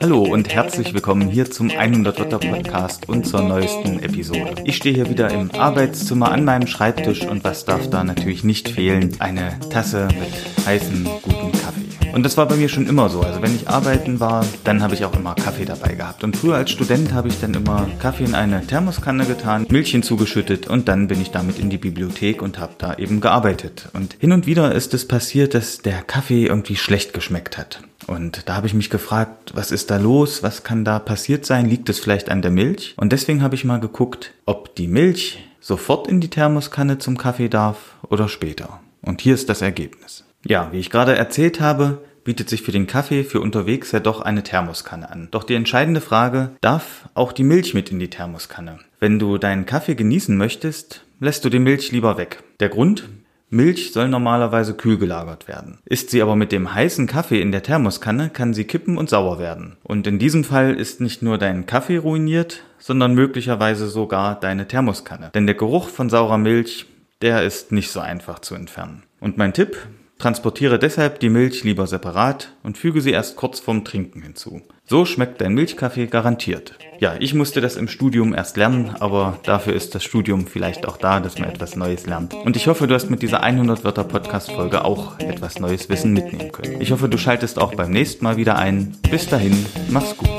Hallo und herzlich willkommen hier zum 100 Wörter Podcast und zur neuesten Episode. Ich stehe hier wieder im Arbeitszimmer an meinem Schreibtisch und was darf da natürlich nicht fehlen? Eine Tasse mit heißen, guten. Und das war bei mir schon immer so. Also wenn ich arbeiten war, dann habe ich auch immer Kaffee dabei gehabt. Und früher als Student habe ich dann immer Kaffee in eine Thermoskanne getan, Milch hinzugeschüttet und dann bin ich damit in die Bibliothek und habe da eben gearbeitet. Und hin und wieder ist es passiert, dass der Kaffee irgendwie schlecht geschmeckt hat. Und da habe ich mich gefragt, was ist da los? Was kann da passiert sein? Liegt es vielleicht an der Milch? Und deswegen habe ich mal geguckt, ob die Milch sofort in die Thermoskanne zum Kaffee darf oder später. Und hier ist das Ergebnis. Ja, wie ich gerade erzählt habe, bietet sich für den Kaffee für unterwegs ja doch eine Thermoskanne an. Doch die entscheidende Frage, darf auch die Milch mit in die Thermoskanne? Wenn du deinen Kaffee genießen möchtest, lässt du die Milch lieber weg. Der Grund? Milch soll normalerweise kühl gelagert werden. Ist sie aber mit dem heißen Kaffee in der Thermoskanne, kann sie kippen und sauer werden. Und in diesem Fall ist nicht nur dein Kaffee ruiniert, sondern möglicherweise sogar deine Thermoskanne. Denn der Geruch von saurer Milch, der ist nicht so einfach zu entfernen. Und mein Tipp, Transportiere deshalb die Milch lieber separat und füge sie erst kurz vorm Trinken hinzu. So schmeckt dein Milchkaffee garantiert. Ja, ich musste das im Studium erst lernen, aber dafür ist das Studium vielleicht auch da, dass man etwas Neues lernt. Und ich hoffe, du hast mit dieser 100 Wörter Podcast Folge auch etwas neues Wissen mitnehmen können. Ich hoffe, du schaltest auch beim nächsten Mal wieder ein. Bis dahin, mach's gut.